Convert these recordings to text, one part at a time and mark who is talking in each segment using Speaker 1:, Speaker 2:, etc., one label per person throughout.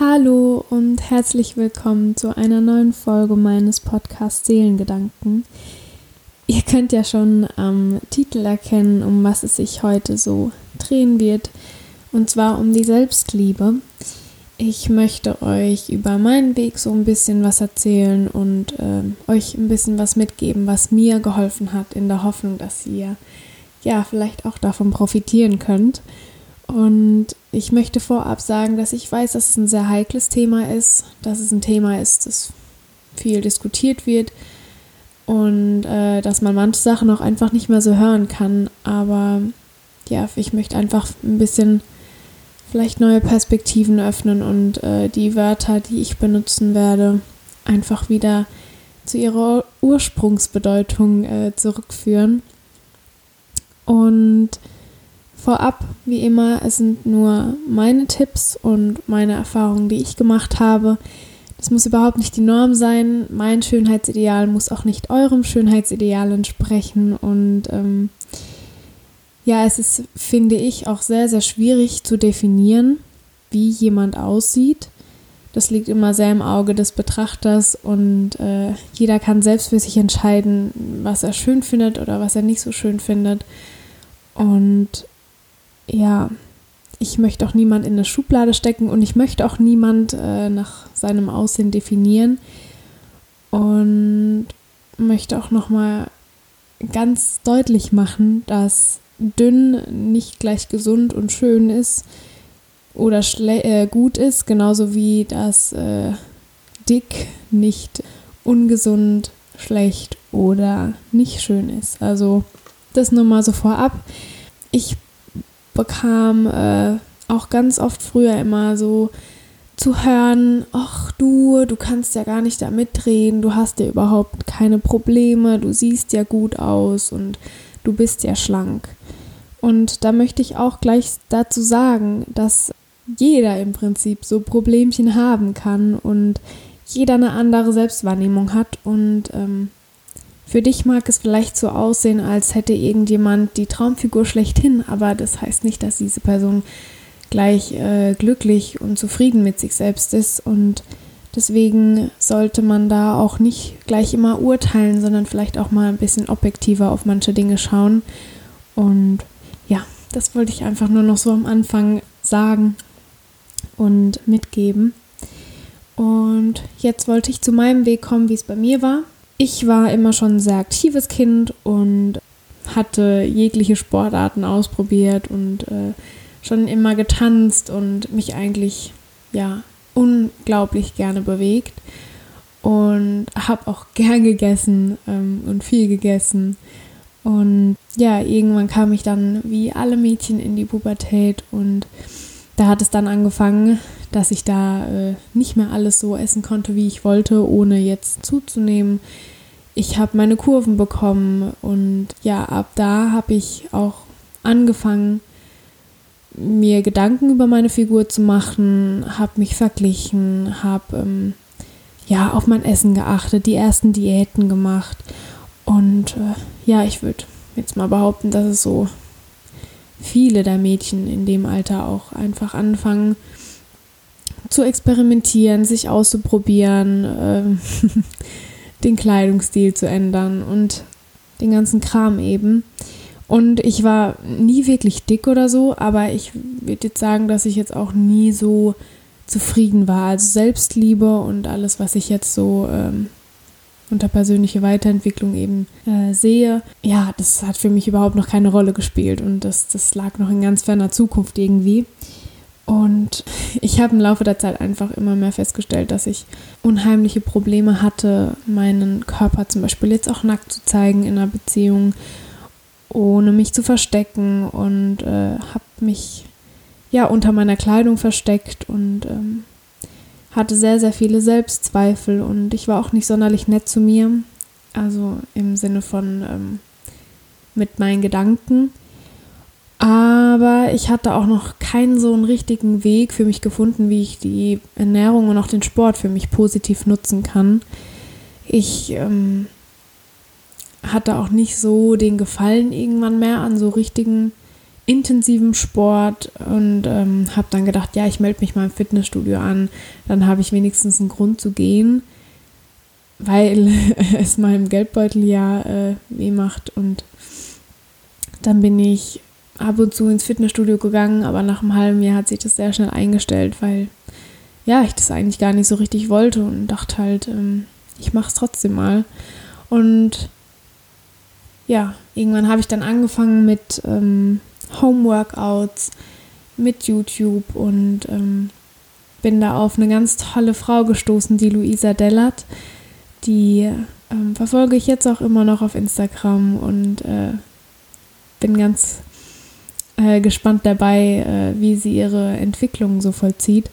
Speaker 1: Hallo und herzlich willkommen zu einer neuen Folge meines Podcasts Seelengedanken. Ihr könnt ja schon am Titel erkennen, um was es sich heute so drehen wird, und zwar um die Selbstliebe. Ich möchte euch über meinen Weg so ein bisschen was erzählen und äh, euch ein bisschen was mitgeben, was mir geholfen hat, in der Hoffnung, dass ihr ja vielleicht auch davon profitieren könnt. Und ich möchte vorab sagen, dass ich weiß, dass es ein sehr heikles Thema ist, dass es ein Thema ist, das viel diskutiert wird und äh, dass man manche Sachen auch einfach nicht mehr so hören kann. Aber ja, ich möchte einfach ein bisschen vielleicht neue Perspektiven öffnen und äh, die Wörter, die ich benutzen werde, einfach wieder zu ihrer Ursprungsbedeutung äh, zurückführen. Und Vorab, wie immer, es sind nur meine Tipps und meine Erfahrungen, die ich gemacht habe. Das muss überhaupt nicht die Norm sein. Mein Schönheitsideal muss auch nicht eurem Schönheitsideal entsprechen. Und ähm, ja, es ist, finde ich, auch sehr, sehr schwierig zu definieren, wie jemand aussieht. Das liegt immer sehr im Auge des Betrachters und äh, jeder kann selbst für sich entscheiden, was er schön findet oder was er nicht so schön findet. Und ja, ich möchte auch niemand in eine Schublade stecken und ich möchte auch niemand äh, nach seinem Aussehen definieren und möchte auch nochmal ganz deutlich machen, dass dünn nicht gleich gesund und schön ist oder äh, gut ist, genauso wie dass äh, dick nicht ungesund, schlecht oder nicht schön ist. Also das nur mal so vorab. Ich bekam äh, auch ganz oft früher immer so zu hören, ach du, du kannst ja gar nicht da mitdrehen, du hast ja überhaupt keine Probleme, du siehst ja gut aus und du bist ja schlank. Und da möchte ich auch gleich dazu sagen, dass jeder im Prinzip so Problemchen haben kann und jeder eine andere Selbstwahrnehmung hat und ähm, für dich mag es vielleicht so aussehen, als hätte irgendjemand die Traumfigur schlechthin, aber das heißt nicht, dass diese Person gleich äh, glücklich und zufrieden mit sich selbst ist. Und deswegen sollte man da auch nicht gleich immer urteilen, sondern vielleicht auch mal ein bisschen objektiver auf manche Dinge schauen. Und ja, das wollte ich einfach nur noch so am Anfang sagen und mitgeben. Und jetzt wollte ich zu meinem Weg kommen, wie es bei mir war. Ich war immer schon ein sehr aktives Kind und hatte jegliche Sportarten ausprobiert und äh, schon immer getanzt und mich eigentlich ja unglaublich gerne bewegt und habe auch gern gegessen ähm, und viel gegessen. Und ja, irgendwann kam ich dann wie alle Mädchen in die Pubertät und da hat es dann angefangen, dass ich da äh, nicht mehr alles so essen konnte, wie ich wollte, ohne jetzt zuzunehmen. Ich habe meine Kurven bekommen und ja, ab da habe ich auch angefangen, mir Gedanken über meine Figur zu machen, habe mich verglichen, habe ähm, ja auf mein Essen geachtet, die ersten Diäten gemacht und äh, ja, ich würde jetzt mal behaupten, dass es so viele der Mädchen in dem Alter auch einfach anfangen zu experimentieren, sich auszuprobieren, äh, den Kleidungsstil zu ändern und den ganzen Kram eben. Und ich war nie wirklich dick oder so, aber ich würde jetzt sagen, dass ich jetzt auch nie so zufrieden war. Also Selbstliebe und alles, was ich jetzt so ähm, unter persönliche Weiterentwicklung eben äh, sehe, ja, das hat für mich überhaupt noch keine Rolle gespielt und das, das lag noch in ganz ferner Zukunft irgendwie. Und ich habe im Laufe der Zeit einfach immer mehr festgestellt, dass ich unheimliche Probleme hatte, meinen Körper zum Beispiel jetzt auch nackt zu zeigen in einer Beziehung, ohne mich zu verstecken und äh, habe mich ja unter meiner Kleidung versteckt und ähm, hatte sehr, sehr viele Selbstzweifel und ich war auch nicht sonderlich nett zu mir, also im Sinne von ähm, mit meinen Gedanken. Aber ich hatte auch noch keinen so einen richtigen Weg für mich gefunden, wie ich die Ernährung und auch den Sport für mich positiv nutzen kann. Ich ähm, hatte auch nicht so den Gefallen irgendwann mehr an so richtigen intensivem Sport und ähm, habe dann gedacht, ja, ich melde mich mal im Fitnessstudio an, dann habe ich wenigstens einen Grund zu gehen, weil es meinem Geldbeutel ja äh, weh macht und dann bin ich ab und zu ins Fitnessstudio gegangen, aber nach einem halben Jahr hat sich das sehr schnell eingestellt, weil ja, ich das eigentlich gar nicht so richtig wollte und dachte halt, ähm, ich mache es trotzdem mal. Und ja, irgendwann habe ich dann angefangen mit ähm, Homeworkouts, mit YouTube und ähm, bin da auf eine ganz tolle Frau gestoßen, die Luisa Dellert. Die ähm, verfolge ich jetzt auch immer noch auf Instagram und äh, bin ganz äh, gespannt dabei, äh, wie sie ihre Entwicklung so vollzieht.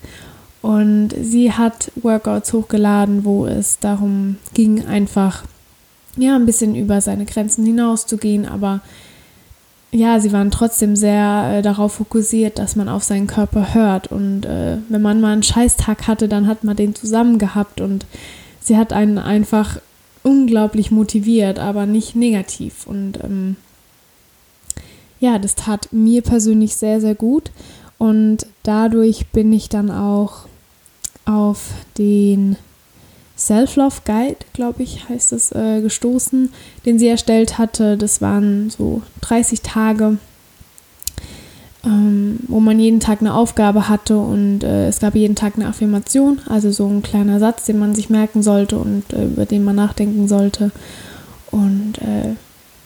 Speaker 1: Und sie hat Workouts hochgeladen, wo es darum ging, einfach ja ein bisschen über seine Grenzen hinauszugehen, aber ja, sie waren trotzdem sehr äh, darauf fokussiert, dass man auf seinen Körper hört. Und äh, wenn man mal einen Scheißtag hatte, dann hat man den zusammen gehabt. Und sie hat einen einfach unglaublich motiviert, aber nicht negativ. Und ähm, ja, das tat mir persönlich sehr, sehr gut. Und dadurch bin ich dann auch auf den Self-Love Guide, glaube ich, heißt es, äh, gestoßen, den sie erstellt hatte. Das waren so 30 Tage, ähm, wo man jeden Tag eine Aufgabe hatte und äh, es gab jeden Tag eine Affirmation, also so ein kleiner Satz, den man sich merken sollte und äh, über den man nachdenken sollte. Und äh,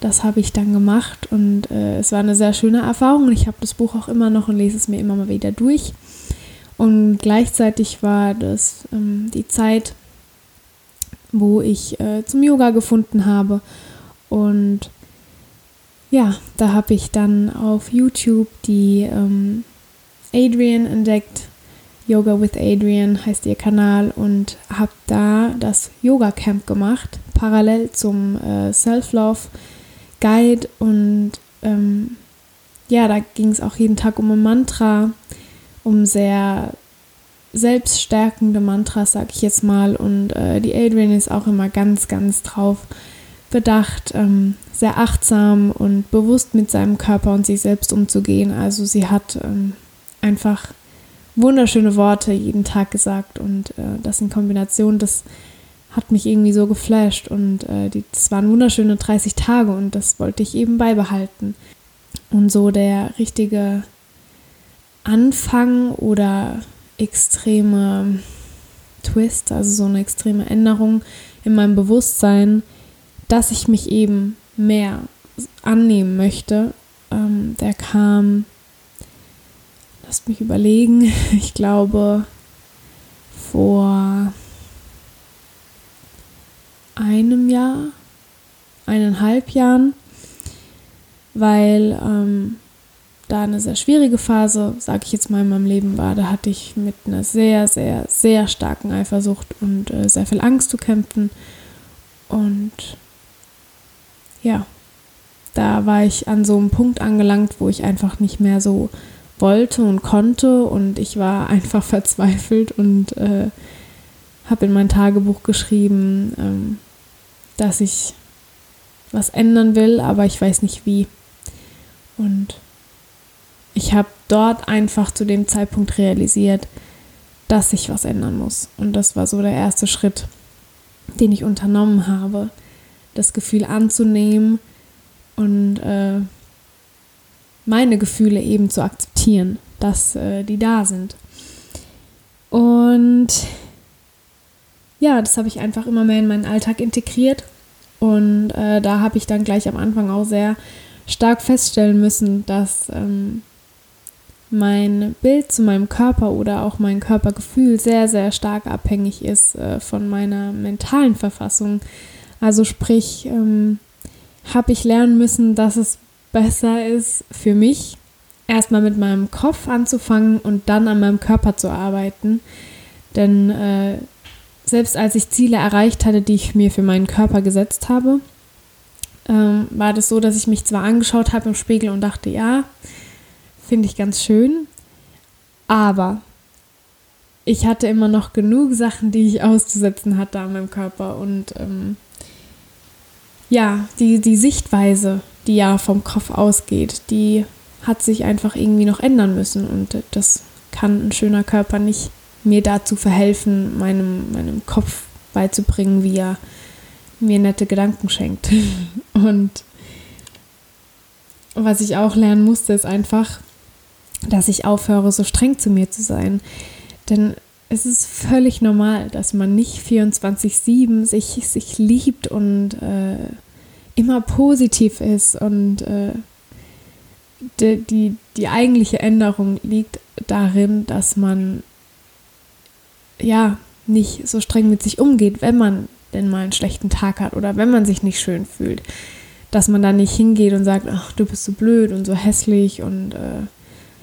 Speaker 1: das habe ich dann gemacht und äh, es war eine sehr schöne Erfahrung. Ich habe das Buch auch immer noch und lese es mir immer mal wieder durch. Und gleichzeitig war das ähm, die Zeit, wo ich äh, zum Yoga gefunden habe. Und ja, da habe ich dann auf YouTube die ähm, Adrian entdeckt. Yoga with Adrian heißt ihr Kanal und habe da das Yoga Camp gemacht, parallel zum äh, Self-Love Guide und ähm, ja, da ging es auch jeden Tag um ein Mantra, um sehr selbststärkende Mantras, sag ich jetzt mal. Und äh, die Adrian ist auch immer ganz, ganz drauf bedacht, ähm, sehr achtsam und bewusst mit seinem Körper und sich selbst umzugehen. Also sie hat ähm, einfach wunderschöne Worte jeden Tag gesagt und äh, das in Kombination, das hat mich irgendwie so geflasht und äh, die, das waren wunderschöne 30 Tage und das wollte ich eben beibehalten. Und so der richtige Anfang oder extreme Twist, also so eine extreme Änderung in meinem Bewusstsein, dass ich mich eben mehr annehmen möchte, ähm, der kam, lasst mich überlegen, ich glaube vor einem Jahr, eineinhalb Jahren, weil ähm, da eine sehr schwierige Phase, sage ich jetzt mal, in meinem Leben war. Da hatte ich mit einer sehr, sehr, sehr starken Eifersucht und äh, sehr viel Angst zu kämpfen. Und ja, da war ich an so einem Punkt angelangt, wo ich einfach nicht mehr so wollte und konnte und ich war einfach verzweifelt und äh, habe in mein Tagebuch geschrieben, ähm, dass ich was ändern will, aber ich weiß nicht wie. Und ich habe dort einfach zu dem Zeitpunkt realisiert, dass ich was ändern muss. Und das war so der erste Schritt, den ich unternommen habe, das Gefühl anzunehmen und äh, meine Gefühle eben zu akzeptieren, dass äh, die da sind. Und ja, das habe ich einfach immer mehr in meinen Alltag integriert. Und äh, da habe ich dann gleich am Anfang auch sehr stark feststellen müssen, dass ähm, mein Bild zu meinem Körper oder auch mein Körpergefühl sehr, sehr stark abhängig ist äh, von meiner mentalen Verfassung. Also sprich, ähm, habe ich lernen müssen, dass es besser ist für mich, erstmal mit meinem Kopf anzufangen und dann an meinem Körper zu arbeiten. Denn äh, selbst als ich Ziele erreicht hatte, die ich mir für meinen Körper gesetzt habe, ähm, war das so, dass ich mich zwar angeschaut habe im Spiegel und dachte, ja, finde ich ganz schön. Aber ich hatte immer noch genug Sachen, die ich auszusetzen hatte an meinem Körper. Und ähm, ja, die, die Sichtweise, die ja vom Kopf ausgeht, die hat sich einfach irgendwie noch ändern müssen und das kann ein schöner Körper nicht mir dazu verhelfen, meinem, meinem Kopf beizubringen, wie er mir nette Gedanken schenkt. Und was ich auch lernen musste, ist einfach, dass ich aufhöre, so streng zu mir zu sein. Denn es ist völlig normal, dass man nicht 24-7 sich, sich liebt und äh, immer positiv ist. Und äh, die, die, die eigentliche Änderung liegt darin, dass man ja nicht so streng mit sich umgeht, wenn man denn mal einen schlechten Tag hat oder wenn man sich nicht schön fühlt. Dass man da nicht hingeht und sagt, ach, du bist so blöd und so hässlich und äh,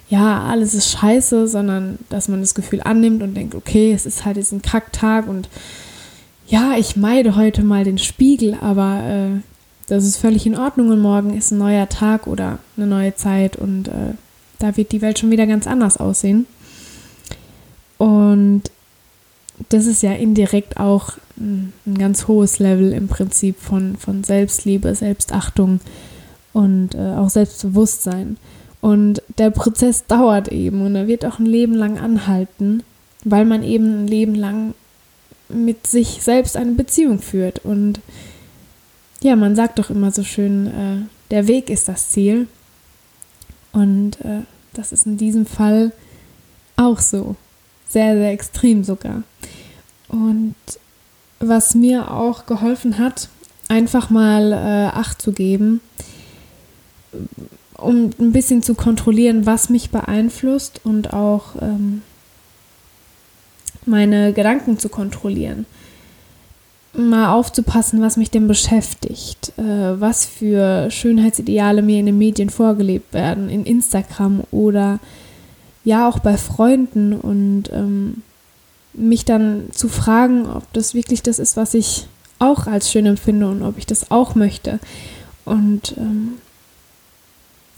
Speaker 1: ja, alles ist scheiße, sondern dass man das Gefühl annimmt und denkt, okay, es ist halt jetzt ein Kacktag und ja, ich meide heute mal den Spiegel, aber äh, das ist völlig in Ordnung und morgen ist ein neuer Tag oder eine neue Zeit und äh, da wird die Welt schon wieder ganz anders aussehen. Und das ist ja indirekt auch ein, ganz hohes Level im Prinzip von, von Selbstliebe, Selbstachtung und äh, auch Selbstbewusstsein. Und der Prozess dauert eben und er wird auch ein Leben lang anhalten, weil man eben ein Leben lang mit sich selbst eine Beziehung führt. Und ja, man sagt doch immer so schön, äh, der Weg ist das Ziel. Und äh, das ist in diesem Fall auch so. Sehr, sehr extrem sogar. Und was mir auch geholfen hat, einfach mal äh, Acht zu geben, um ein bisschen zu kontrollieren, was mich beeinflusst und auch ähm, meine Gedanken zu kontrollieren. Mal aufzupassen, was mich denn beschäftigt, äh, was für Schönheitsideale mir in den Medien vorgelebt werden, in Instagram oder ja auch bei Freunden und ähm, mich dann zu fragen, ob das wirklich das ist, was ich auch als schön empfinde und ob ich das auch möchte. Und ähm,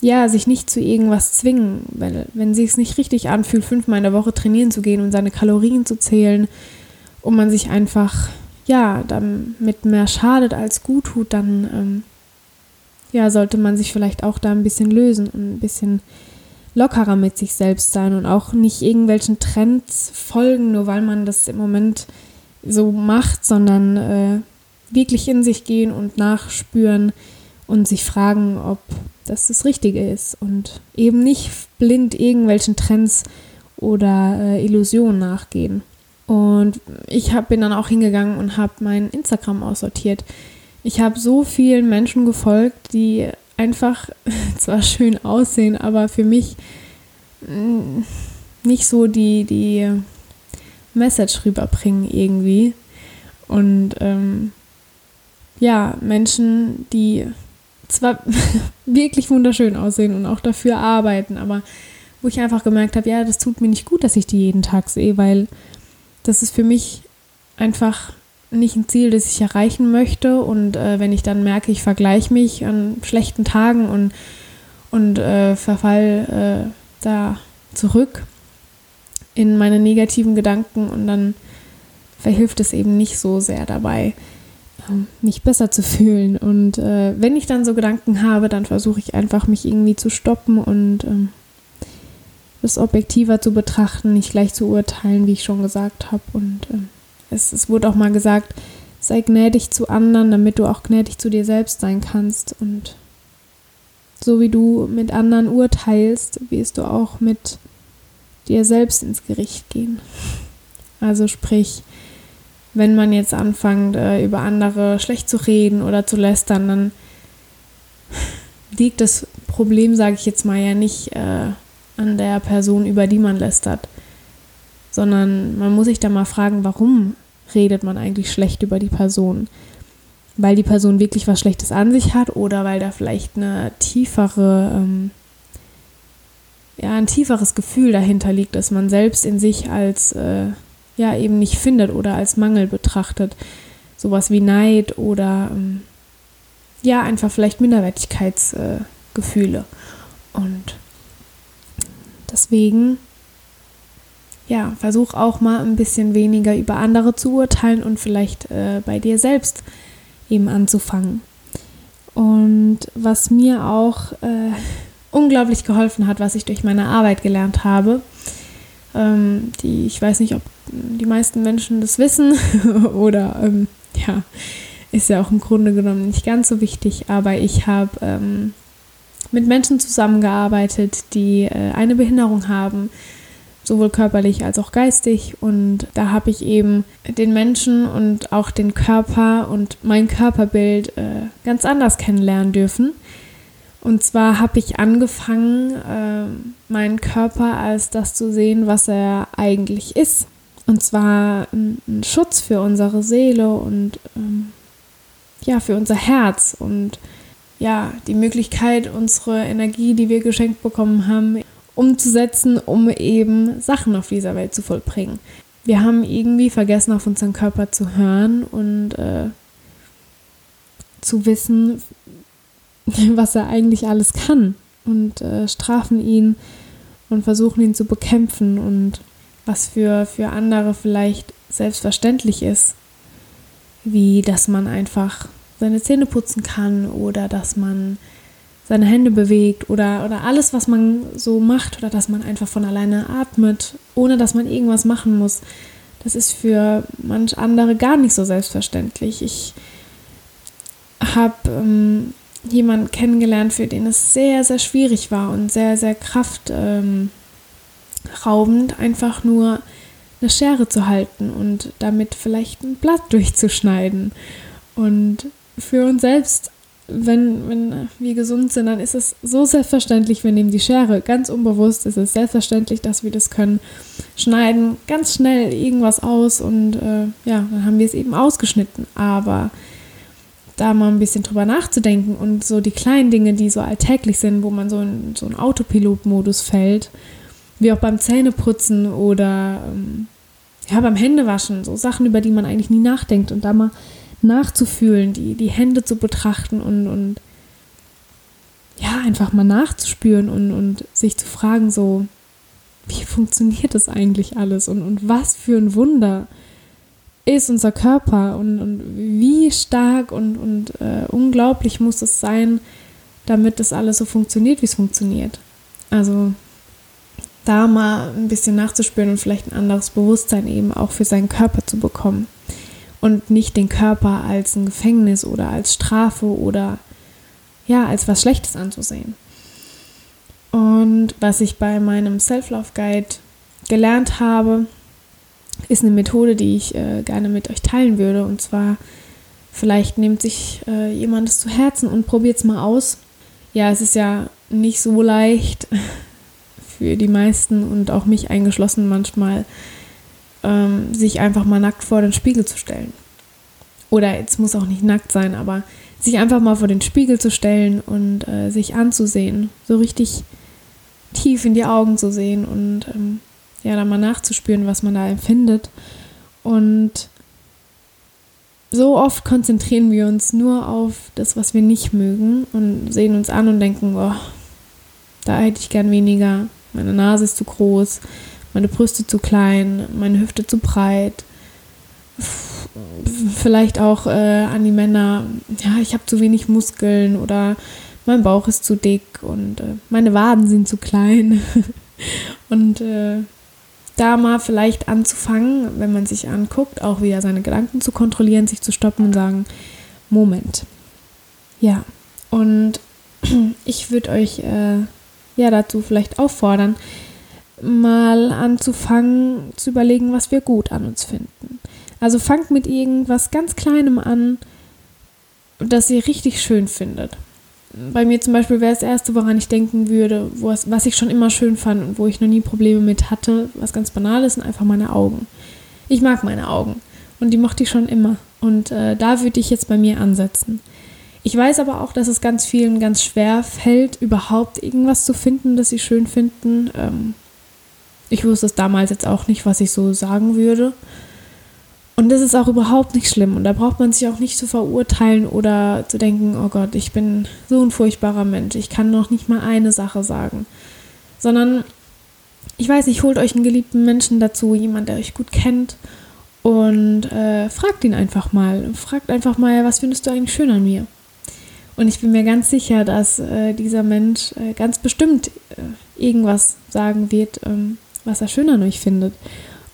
Speaker 1: ja, sich nicht zu irgendwas zwingen, weil wenn sich es nicht richtig anfühlt, fünfmal in der Woche trainieren zu gehen und seine Kalorien zu zählen und man sich einfach ja damit mehr schadet als gut tut, dann ähm, ja sollte man sich vielleicht auch da ein bisschen lösen und ein bisschen lockerer mit sich selbst sein und auch nicht irgendwelchen Trends folgen, nur weil man das im Moment so macht, sondern äh, wirklich in sich gehen und nachspüren und sich fragen, ob das das Richtige ist und eben nicht blind irgendwelchen Trends oder äh, Illusionen nachgehen. Und ich hab, bin dann auch hingegangen und habe mein Instagram aussortiert. Ich habe so vielen Menschen gefolgt, die einfach zwar schön aussehen, aber für mich mm, nicht so die, die Message rüberbringen irgendwie. Und ähm, ja, Menschen, die zwar wirklich wunderschön aussehen und auch dafür arbeiten, aber wo ich einfach gemerkt habe, ja, das tut mir nicht gut, dass ich die jeden Tag sehe, weil das ist für mich einfach nicht ein Ziel, das ich erreichen möchte. Und äh, wenn ich dann merke, ich vergleiche mich an schlechten Tagen und, und äh, verfall äh, da zurück in meine negativen Gedanken und dann verhilft es eben nicht so sehr dabei, mich besser zu fühlen. Und äh, wenn ich dann so Gedanken habe, dann versuche ich einfach, mich irgendwie zu stoppen und ähm, das objektiver zu betrachten, nicht gleich zu urteilen, wie ich schon gesagt habe. Und ähm, es, es wurde auch mal gesagt, sei gnädig zu anderen, damit du auch gnädig zu dir selbst sein kannst. Und so wie du mit anderen urteilst, wirst du auch mit dir selbst ins Gericht gehen. Also sprich, wenn man jetzt anfängt, äh, über andere schlecht zu reden oder zu lästern, dann liegt das Problem, sage ich jetzt mal, ja nicht äh, an der Person, über die man lästert, sondern man muss sich da mal fragen, warum redet man eigentlich schlecht über die Person? Weil die Person wirklich was Schlechtes an sich hat oder weil da vielleicht eine tiefere, ähm, ja, ein tieferes Gefühl dahinter liegt, dass man selbst in sich als, äh, ja, eben nicht findet oder als Mangel betrachtet. Sowas wie Neid oder, ähm, ja, einfach vielleicht Minderwertigkeitsgefühle. Äh, Und deswegen ja, versuch auch mal ein bisschen weniger über andere zu urteilen und vielleicht äh, bei dir selbst eben anzufangen. Und was mir auch äh, unglaublich geholfen hat, was ich durch meine Arbeit gelernt habe. Ähm, die, ich weiß nicht, ob die meisten Menschen das wissen oder ähm, ja, ist ja auch im Grunde genommen nicht ganz so wichtig, aber ich habe ähm, mit Menschen zusammengearbeitet, die äh, eine Behinderung haben, sowohl körperlich als auch geistig. Und da habe ich eben den Menschen und auch den Körper und mein Körperbild äh, ganz anders kennenlernen dürfen. Und zwar habe ich angefangen, äh, meinen Körper als das zu sehen, was er eigentlich ist. Und zwar ein, Schutz für unsere Seele und ähm, ja, für unser Herz und ja, die Möglichkeit, unsere Energie, die wir geschenkt bekommen haben, umzusetzen, um eben Sachen auf dieser Welt zu vollbringen. Wir haben irgendwie vergessen, auf unseren Körper zu hören und äh, zu wissen, was er eigentlich alles kann und äh, strafen ihn und versuchen ihn zu bekämpfen und was für, für andere vielleicht selbstverständlich ist, wie dass man einfach seine Zähne putzen kann oder dass man seine Hände bewegt oder, oder alles, was man so macht oder dass man einfach von alleine atmet, ohne dass man irgendwas machen muss. Das ist für manch andere gar nicht so selbstverständlich. Ich habe ähm, jemanden kennengelernt, für den es sehr, sehr schwierig war und sehr, sehr kraftraubend, ähm, einfach nur eine Schere zu halten und damit vielleicht ein Blatt durchzuschneiden. Und für uns selbst wenn, wenn wir gesund sind, dann ist es so selbstverständlich, wir nehmen die Schere. Ganz unbewusst ist es selbstverständlich, dass wir das können. Schneiden ganz schnell irgendwas aus und äh, ja, dann haben wir es eben ausgeschnitten. Aber da mal ein bisschen drüber nachzudenken und so die kleinen Dinge, die so alltäglich sind, wo man so in so einen Autopilot-Modus fällt, wie auch beim Zähneputzen oder ähm, ja, beim Händewaschen, so Sachen, über die man eigentlich nie nachdenkt und da mal nachzufühlen, die, die Hände zu betrachten und, und ja, einfach mal nachzuspüren und, und sich zu fragen, so, wie funktioniert das eigentlich alles und, und was für ein Wunder ist unser Körper und, und wie stark und, und äh, unglaublich muss es sein, damit das alles so funktioniert, wie es funktioniert. Also da mal ein bisschen nachzuspüren und vielleicht ein anderes Bewusstsein eben auch für seinen Körper zu bekommen und nicht den Körper als ein Gefängnis oder als Strafe oder ja, als was Schlechtes anzusehen. Und was ich bei meinem Self-Love-Guide gelernt habe, ist eine Methode, die ich äh, gerne mit euch teilen würde. Und zwar, vielleicht nimmt sich äh, jemand es zu Herzen und probiert es mal aus. Ja, es ist ja nicht so leicht für die meisten und auch mich eingeschlossen manchmal, ähm, sich einfach mal nackt vor den Spiegel zu stellen. Oder es muss auch nicht nackt sein, aber sich einfach mal vor den Spiegel zu stellen und äh, sich anzusehen, so richtig tief in die Augen zu sehen und ähm, ja, dann mal nachzuspüren, was man da empfindet. Und so oft konzentrieren wir uns nur auf das, was wir nicht mögen und sehen uns an und denken, oh, da hätte ich gern weniger, meine Nase ist zu groß, meine Brüste zu klein, meine Hüfte zu breit. Vielleicht auch äh, an die Männer, ja, ich habe zu wenig Muskeln oder mein Bauch ist zu dick und äh, meine Waden sind zu klein. und äh, da mal vielleicht anzufangen, wenn man sich anguckt, auch wieder seine Gedanken zu kontrollieren, sich zu stoppen und sagen, Moment. Ja, und ich würde euch äh, ja dazu vielleicht auffordern, mal anzufangen zu überlegen, was wir gut an uns finden. Also fangt mit irgendwas ganz Kleinem an, das ihr richtig schön findet. Bei mir zum Beispiel wäre das Erste, woran ich denken würde, was ich schon immer schön fand und wo ich noch nie Probleme mit hatte, was ganz banal ist, sind einfach meine Augen. Ich mag meine Augen und die mochte ich schon immer. Und äh, da würde ich jetzt bei mir ansetzen. Ich weiß aber auch, dass es ganz vielen ganz schwer fällt, überhaupt irgendwas zu finden, das sie schön finden. Ähm, ich wusste es damals jetzt auch nicht, was ich so sagen würde. Und das ist auch überhaupt nicht schlimm. Und da braucht man sich auch nicht zu verurteilen oder zu denken, oh Gott, ich bin so ein furchtbarer Mensch. Ich kann noch nicht mal eine Sache sagen. Sondern, ich weiß nicht, holt euch einen geliebten Menschen dazu, jemand, der euch gut kennt. Und äh, fragt ihn einfach mal. Fragt einfach mal, was findest du eigentlich schön an mir? Und ich bin mir ganz sicher, dass äh, dieser Mensch äh, ganz bestimmt äh, irgendwas sagen wird, ähm, was er schön an euch findet.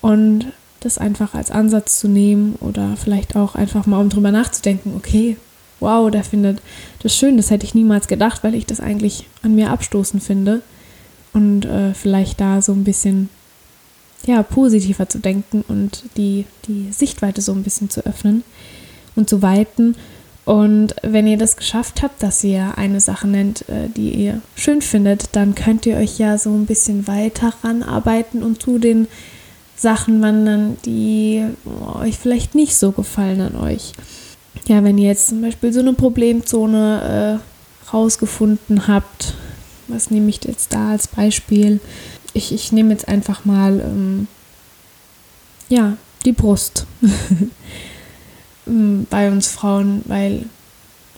Speaker 1: Und das einfach als Ansatz zu nehmen oder vielleicht auch einfach mal um drüber nachzudenken, okay, wow, der findet das schön, das hätte ich niemals gedacht, weil ich das eigentlich an mir abstoßen finde. Und äh, vielleicht da so ein bisschen ja, positiver zu denken und die, die Sichtweite so ein bisschen zu öffnen und zu weiten und wenn ihr das geschafft habt, dass ihr eine Sache nennt, äh, die ihr schön findet, dann könnt ihr euch ja so ein bisschen weiter ranarbeiten und zu den Sachen wandern, die euch vielleicht nicht so gefallen an euch. Ja, wenn ihr jetzt zum Beispiel so eine Problemzone äh, rausgefunden habt, was nehme ich jetzt da als Beispiel? Ich, ich nehme jetzt einfach mal, ähm, ja, die Brust. Mm, bei uns Frauen, weil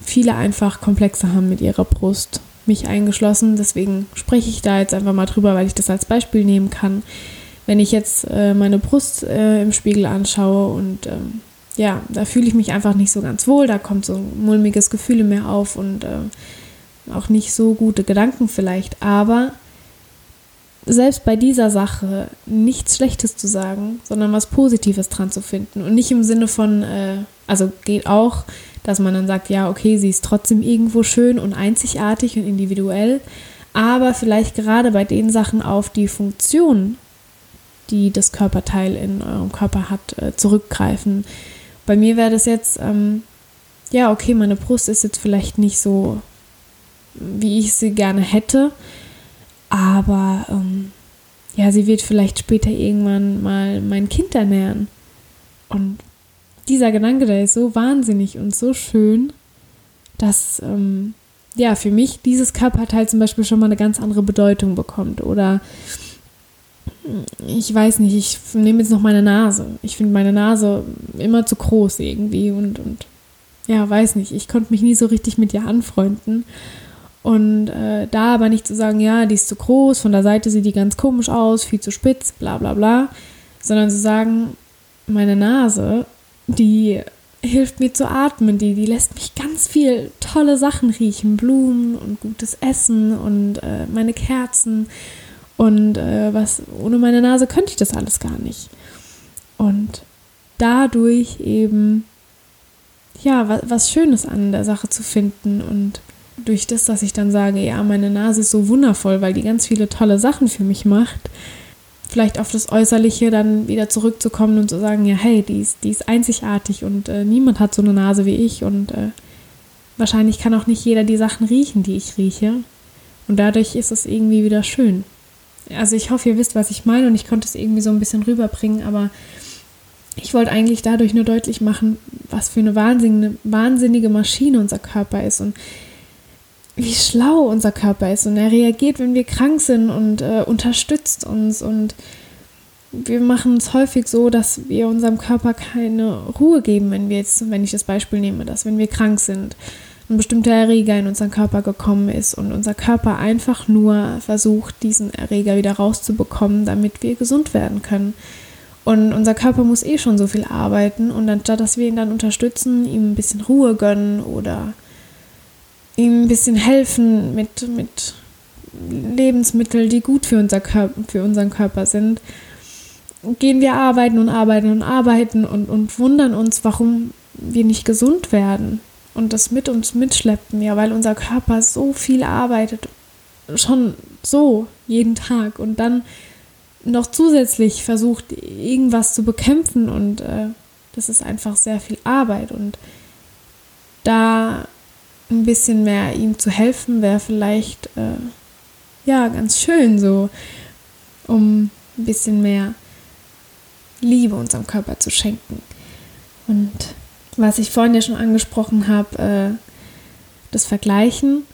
Speaker 1: viele einfach Komplexe haben mit ihrer Brust, mich eingeschlossen. Deswegen spreche ich da jetzt einfach mal drüber, weil ich das als Beispiel nehmen kann. Wenn ich jetzt äh, meine Brust äh, im Spiegel anschaue und ähm, ja, da fühle ich mich einfach nicht so ganz wohl, da kommt so ein mulmiges Gefühl in mir auf und äh, auch nicht so gute Gedanken vielleicht, aber selbst bei dieser Sache nichts Schlechtes zu sagen, sondern was Positives dran zu finden und nicht im Sinne von, äh, also geht auch, dass man dann sagt, ja, okay, sie ist trotzdem irgendwo schön und einzigartig und individuell, aber vielleicht gerade bei den Sachen auf die Funktion, die das Körperteil in eurem Körper hat, äh, zurückgreifen. Bei mir wäre das jetzt, ähm, ja, okay, meine Brust ist jetzt vielleicht nicht so, wie ich sie gerne hätte, aber ähm, ja, sie wird vielleicht später irgendwann mal mein Kind ernähren. Und dieser Gedanke, der ist so wahnsinnig und so schön, dass ähm, ja für mich dieses Körperteil zum Beispiel schon mal eine ganz andere Bedeutung bekommt. Oder ich weiß nicht, ich nehme jetzt noch meine Nase. Ich finde meine Nase immer zu groß irgendwie und, und ja, weiß nicht, ich konnte mich nie so richtig mit ihr anfreunden. Und äh, da aber nicht zu sagen, ja, die ist zu groß, von der Seite sieht die ganz komisch aus, viel zu spitz, bla bla bla, sondern zu sagen, meine Nase, die hilft mir zu atmen, die, die lässt mich ganz viel tolle Sachen riechen, Blumen und gutes Essen und äh, meine Kerzen. Und äh, was ohne meine Nase könnte ich das alles gar nicht. Und dadurch eben ja was, was Schönes an der Sache zu finden und durch das, dass ich dann sage, ja, meine Nase ist so wundervoll, weil die ganz viele tolle Sachen für mich macht, vielleicht auf das Äußerliche dann wieder zurückzukommen und zu sagen, ja, hey, die ist, die ist einzigartig und äh, niemand hat so eine Nase wie ich und äh, wahrscheinlich kann auch nicht jeder die Sachen riechen, die ich rieche. Und dadurch ist es irgendwie wieder schön. Also ich hoffe, ihr wisst, was ich meine und ich konnte es irgendwie so ein bisschen rüberbringen, aber ich wollte eigentlich dadurch nur deutlich machen, was für eine wahnsinnige, wahnsinnige Maschine unser Körper ist und wie schlau unser Körper ist und er reagiert, wenn wir krank sind und äh, unterstützt uns und wir machen es häufig so, dass wir unserem Körper keine Ruhe geben, wenn wir jetzt, wenn ich das Beispiel nehme, dass wenn wir krank sind, ein bestimmter Erreger in unseren Körper gekommen ist und unser Körper einfach nur versucht, diesen Erreger wieder rauszubekommen, damit wir gesund werden können. Und unser Körper muss eh schon so viel arbeiten und anstatt dass wir ihn dann unterstützen, ihm ein bisschen Ruhe gönnen oder ihm ein bisschen helfen mit, mit Lebensmitteln, die gut für, unser Körper, für unseren Körper sind, gehen wir arbeiten und arbeiten und arbeiten und, und wundern uns, warum wir nicht gesund werden und das mit uns mitschleppen, ja, weil unser Körper so viel arbeitet, schon so jeden Tag und dann noch zusätzlich versucht, irgendwas zu bekämpfen und äh, das ist einfach sehr viel Arbeit und da ein bisschen mehr ihm zu helfen, wäre vielleicht äh, ja ganz schön so, um ein bisschen mehr Liebe unserem Körper zu schenken. Und was ich vorhin ja schon angesprochen habe, äh, das Vergleichen,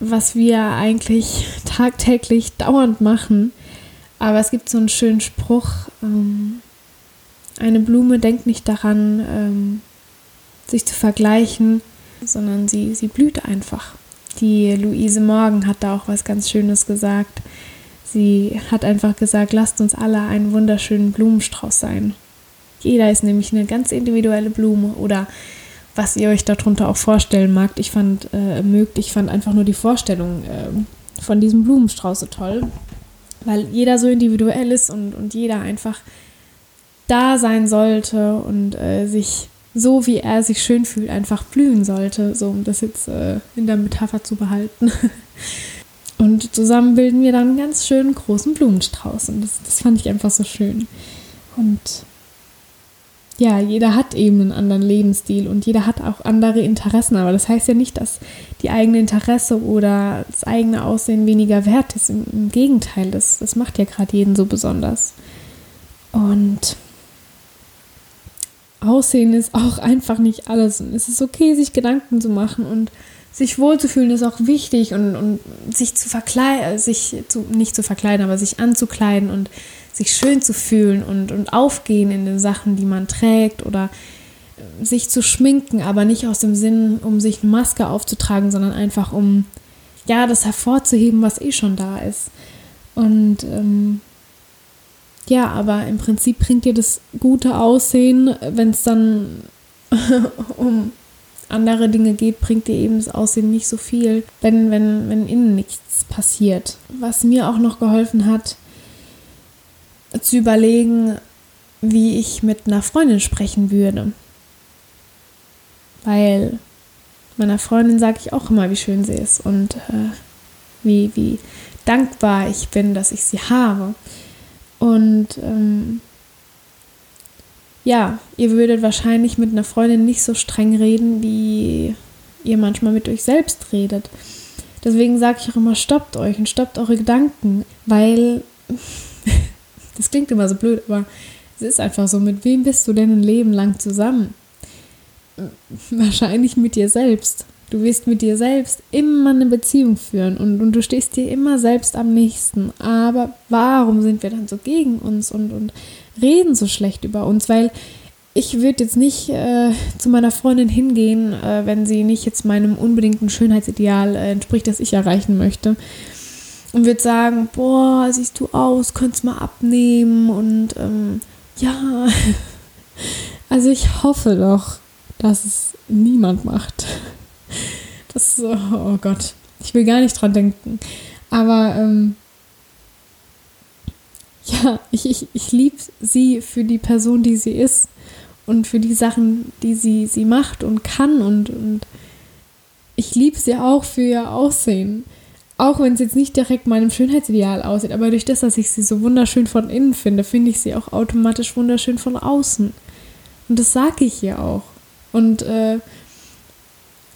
Speaker 1: was wir eigentlich tagtäglich dauernd machen. Aber es gibt so einen schönen Spruch, ähm, eine Blume denkt nicht daran, ähm, sich zu vergleichen, sondern sie, sie blüht einfach. Die Luise Morgan hat da auch was ganz Schönes gesagt. Sie hat einfach gesagt, lasst uns alle einen wunderschönen Blumenstrauß sein. Jeder ist nämlich eine ganz individuelle Blume oder was ihr euch darunter auch vorstellen magt. Ich fand, äh, mögt, ich fand einfach nur die Vorstellung äh, von diesem Blumenstrauß so toll, weil jeder so individuell ist und, und jeder einfach da sein sollte und äh, sich so, wie er sich schön fühlt, einfach blühen sollte, so um das jetzt äh, in der Metapher zu behalten. Und zusammen bilden wir dann einen ganz schönen großen Blumenstrauß. Und das, das fand ich einfach so schön. Und ja, jeder hat eben einen anderen Lebensstil und jeder hat auch andere Interessen. Aber das heißt ja nicht, dass die eigene Interesse oder das eigene Aussehen weniger wert ist. Im, im Gegenteil, das, das macht ja gerade jeden so besonders. Und Aussehen ist auch einfach nicht alles. Und es ist okay, sich Gedanken zu machen und sich wohlzufühlen ist auch wichtig und, und sich zu verkleiden, sich zu, nicht zu verkleiden, aber sich anzukleiden und sich schön zu fühlen und, und aufgehen in den Sachen, die man trägt oder sich zu schminken, aber nicht aus dem Sinn, um sich eine Maske aufzutragen, sondern einfach um ja das hervorzuheben, was eh schon da ist. Und ähm, ja, aber im Prinzip bringt dir das gute Aussehen, wenn es dann um andere Dinge geht, bringt dir eben das Aussehen nicht so viel, wenn, wenn, wenn innen nichts passiert. Was mir auch noch geholfen hat, zu überlegen, wie ich mit einer Freundin sprechen würde. Weil meiner Freundin sage ich auch immer, wie schön sie ist und äh, wie, wie dankbar ich bin, dass ich sie habe. Und ähm, ja, ihr würdet wahrscheinlich mit einer Freundin nicht so streng reden, wie ihr manchmal mit euch selbst redet. Deswegen sage ich auch immer, stoppt euch und stoppt eure Gedanken, weil das klingt immer so blöd, aber es ist einfach so, mit wem bist du denn ein Leben lang zusammen? Wahrscheinlich mit dir selbst. Du wirst mit dir selbst immer eine Beziehung führen und, und du stehst dir immer selbst am nächsten. Aber warum sind wir dann so gegen uns und, und reden so schlecht über uns? Weil ich würde jetzt nicht äh, zu meiner Freundin hingehen, äh, wenn sie nicht jetzt meinem unbedingten Schönheitsideal äh, entspricht, das ich erreichen möchte. Und würde sagen, boah, siehst du aus, könntest mal abnehmen und ähm, ja. Also ich hoffe doch, dass es niemand macht. Das ist so, oh Gott, ich will gar nicht dran denken. Aber ähm, ja, ich, ich, ich liebe sie für die Person, die sie ist und für die Sachen, die sie, sie macht und kann und, und ich liebe sie auch für ihr Aussehen. Auch wenn es jetzt nicht direkt meinem Schönheitsideal aussieht, aber durch das, dass ich sie so wunderschön von innen finde, finde ich sie auch automatisch wunderschön von außen. Und das sage ich ihr auch. Und äh,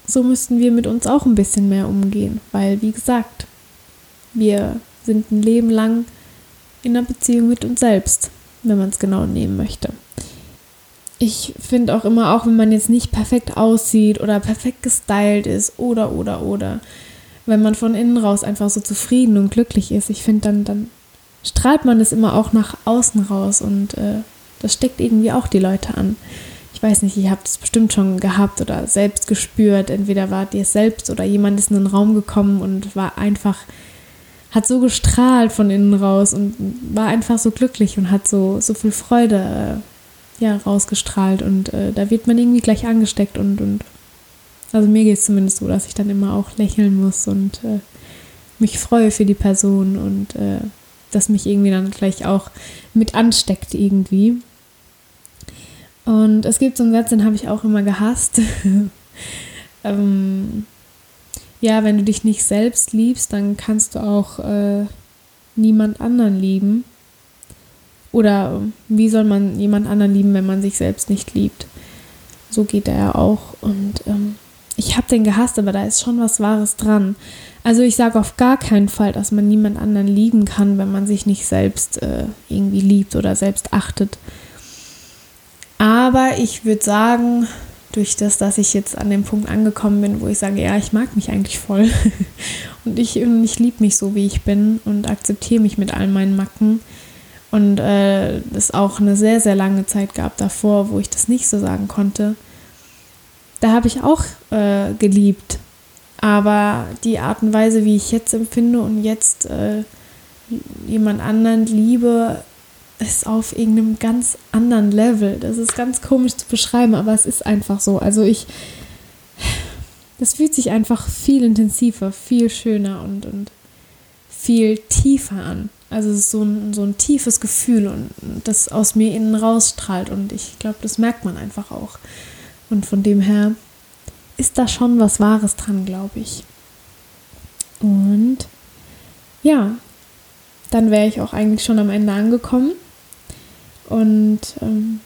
Speaker 1: so müssten wir mit uns auch ein bisschen mehr umgehen, weil, wie gesagt, wir sind ein Leben lang in einer Beziehung mit uns selbst, wenn man es genau nehmen möchte. Ich finde auch immer, auch wenn man jetzt nicht perfekt aussieht oder perfekt gestylt ist oder, oder, oder, wenn man von innen raus einfach so zufrieden und glücklich ist, ich finde, dann, dann strahlt man es immer auch nach außen raus und äh, das steckt irgendwie auch die Leute an ich weiß nicht, ihr habt es bestimmt schon gehabt oder selbst gespürt. Entweder wart ihr es selbst oder jemand ist in den Raum gekommen und war einfach, hat so gestrahlt von innen raus und war einfach so glücklich und hat so, so viel Freude äh, ja, rausgestrahlt. Und äh, da wird man irgendwie gleich angesteckt und, und also mir geht es zumindest so, dass ich dann immer auch lächeln muss und äh, mich freue für die Person und äh, das mich irgendwie dann gleich auch mit ansteckt irgendwie. Und es gibt so einen Satz, den habe ich auch immer gehasst. ähm, ja, wenn du dich nicht selbst liebst, dann kannst du auch äh, niemand anderen lieben. Oder wie soll man jemand anderen lieben, wenn man sich selbst nicht liebt? So geht er ja auch. Und ähm, ich habe den gehasst, aber da ist schon was Wahres dran. Also ich sage auf gar keinen Fall, dass man niemand anderen lieben kann, wenn man sich nicht selbst äh, irgendwie liebt oder selbst achtet. Aber ich würde sagen, durch das, dass ich jetzt an dem Punkt angekommen bin, wo ich sage, ja, ich mag mich eigentlich voll und ich, ich liebe mich so, wie ich bin und akzeptiere mich mit all meinen Macken. Und äh, es auch eine sehr, sehr lange Zeit gab davor, wo ich das nicht so sagen konnte. Da habe ich auch äh, geliebt. Aber die Art und Weise, wie ich jetzt empfinde und jetzt äh, jemand anderen liebe, ist auf irgendeinem ganz anderen Level. Das ist ganz komisch zu beschreiben, aber es ist einfach so. Also ich, das fühlt sich einfach viel intensiver, viel schöner und, und viel tiefer an. Also es ist so ein, so ein tiefes Gefühl und das aus mir innen rausstrahlt und ich glaube, das merkt man einfach auch. Und von dem her ist da schon was Wahres dran, glaube ich. Und ja, dann wäre ich auch eigentlich schon am Ende angekommen. Und ähm,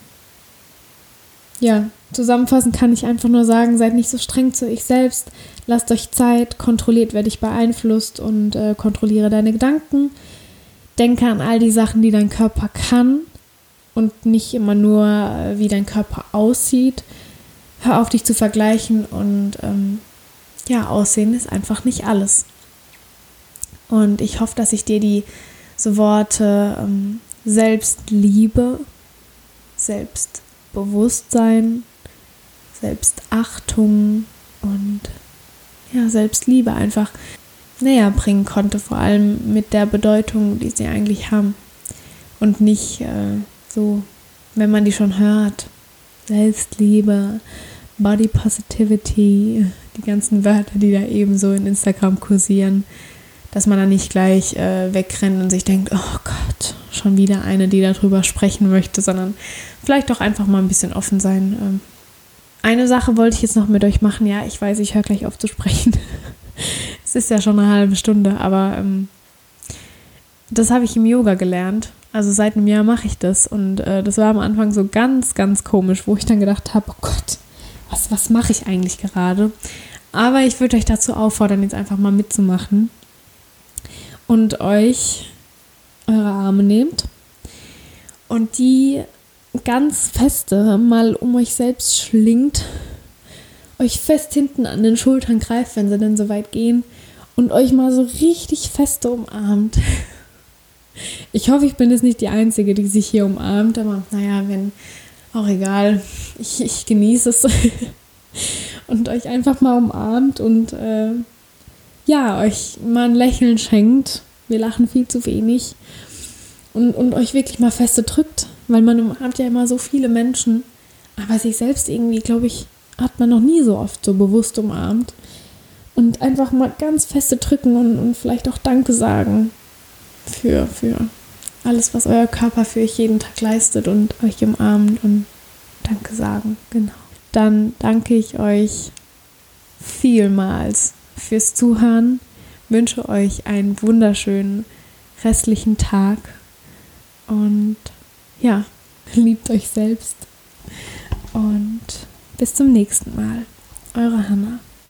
Speaker 1: ja, zusammenfassend kann ich einfach nur sagen, seid nicht so streng zu euch selbst, lasst euch Zeit, kontrolliert, wer dich beeinflusst und äh, kontrolliere deine Gedanken. Denke an all die Sachen, die dein Körper kann und nicht immer nur, äh, wie dein Körper aussieht. Hör auf, dich zu vergleichen und ähm, ja, Aussehen ist einfach nicht alles. Und ich hoffe, dass ich dir die so Worte ähm, Selbstliebe, Selbstbewusstsein, Selbstachtung und ja, Selbstliebe einfach näher bringen konnte, vor allem mit der Bedeutung, die sie eigentlich haben. Und nicht äh, so, wenn man die schon hört. Selbstliebe, Body Positivity, die ganzen Wörter, die da eben so in Instagram kursieren dass man dann nicht gleich äh, wegrennt und sich denkt, oh Gott, schon wieder eine, die darüber sprechen möchte, sondern vielleicht auch einfach mal ein bisschen offen sein. Ähm, eine Sache wollte ich jetzt noch mit euch machen. Ja, ich weiß, ich höre gleich auf zu sprechen. es ist ja schon eine halbe Stunde, aber ähm, das habe ich im Yoga gelernt. Also seit einem Jahr mache ich das und äh, das war am Anfang so ganz, ganz komisch, wo ich dann gedacht habe, oh Gott, was, was mache ich eigentlich gerade? Aber ich würde euch dazu auffordern, jetzt einfach mal mitzumachen und euch eure Arme nehmt und die ganz feste mal um euch selbst schlingt, euch fest hinten an den Schultern greift, wenn sie denn so weit gehen und euch mal so richtig feste umarmt. Ich hoffe, ich bin jetzt nicht die Einzige, die sich hier umarmt, aber naja, wenn, auch egal. Ich, ich genieße es. und euch einfach mal umarmt und äh, ja, euch mal ein Lächeln schenkt. Wir lachen viel zu wenig. Und, und euch wirklich mal feste drückt, weil man umarmt ja immer so viele Menschen. Aber sich selbst irgendwie, glaube ich, hat man noch nie so oft so bewusst umarmt. Und einfach mal ganz feste drücken und, und vielleicht auch Danke sagen für, für alles, was euer Körper für euch jeden Tag leistet und euch umarmt und Danke sagen. Genau. Dann danke ich euch vielmals fürs Zuhören, wünsche euch einen wunderschönen restlichen Tag und ja, liebt euch selbst und bis zum nächsten Mal. Eure Hannah.